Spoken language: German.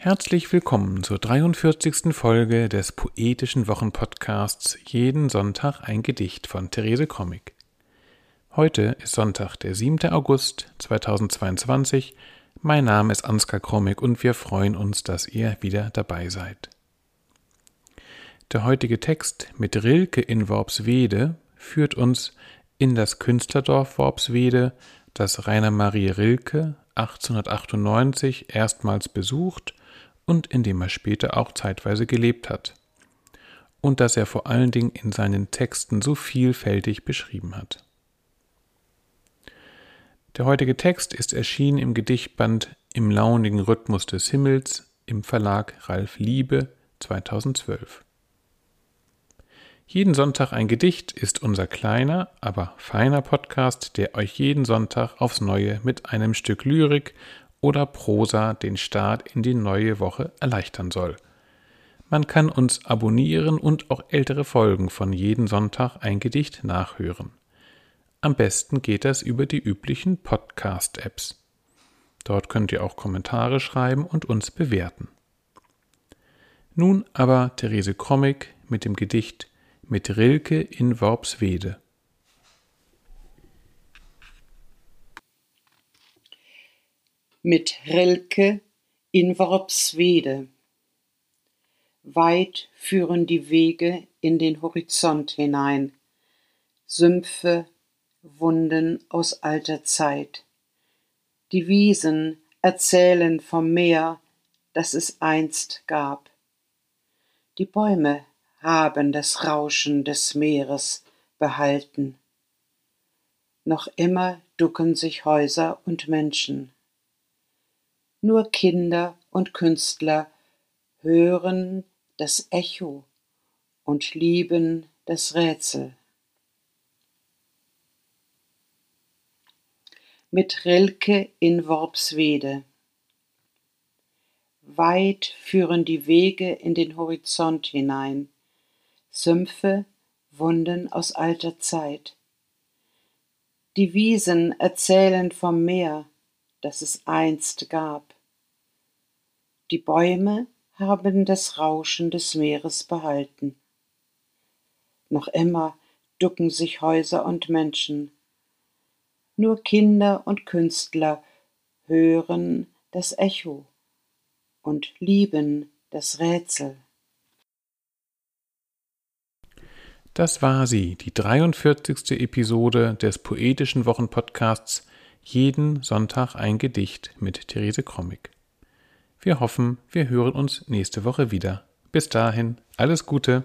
Herzlich willkommen zur 43. Folge des poetischen Wochenpodcasts Jeden Sonntag ein Gedicht von Therese Krommig. Heute ist Sonntag, der 7. August 2022. Mein Name ist Ansgar Krommig und wir freuen uns, dass ihr wieder dabei seid. Der heutige Text mit Rilke in Worpswede führt uns in das Künstlerdorf Worpswede, das Rainer Marie Rilke 1898 erstmals besucht und in dem er später auch zeitweise gelebt hat. Und das er vor allen Dingen in seinen Texten so vielfältig beschrieben hat. Der heutige Text ist erschienen im Gedichtband Im launigen Rhythmus des Himmels im Verlag Ralf Liebe 2012. Jeden Sonntag ein Gedicht ist unser kleiner, aber feiner Podcast, der euch jeden Sonntag aufs Neue mit einem Stück Lyrik oder Prosa den Start in die neue Woche erleichtern soll. Man kann uns abonnieren und auch ältere Folgen von jeden Sonntag ein Gedicht nachhören. Am besten geht das über die üblichen Podcast-Apps. Dort könnt ihr auch Kommentare schreiben und uns bewerten. Nun aber Therese Krommig mit dem Gedicht Mit Rilke in Worpswede. Mit Rilke in Worpswede. Weit führen die Wege in den Horizont hinein, Sümpfe, Wunden aus alter Zeit. Die Wiesen erzählen vom Meer, das es einst gab. Die Bäume haben das Rauschen des Meeres behalten. Noch immer ducken sich Häuser und Menschen nur Kinder und Künstler hören das Echo und lieben das Rätsel. Mit Rilke in Worpswede. Weit führen die Wege in den Horizont hinein, Sümpfe, Wunden aus alter Zeit. Die Wiesen erzählen vom Meer, das es einst gab. Die Bäume haben das Rauschen des Meeres behalten. Noch immer ducken sich Häuser und Menschen. Nur Kinder und Künstler hören das Echo und lieben das Rätsel. Das war sie, die 43. Episode des poetischen Wochenpodcasts jeden Sonntag ein Gedicht mit Therese Krommig. Wir hoffen, wir hören uns nächste Woche wieder. Bis dahin, alles Gute.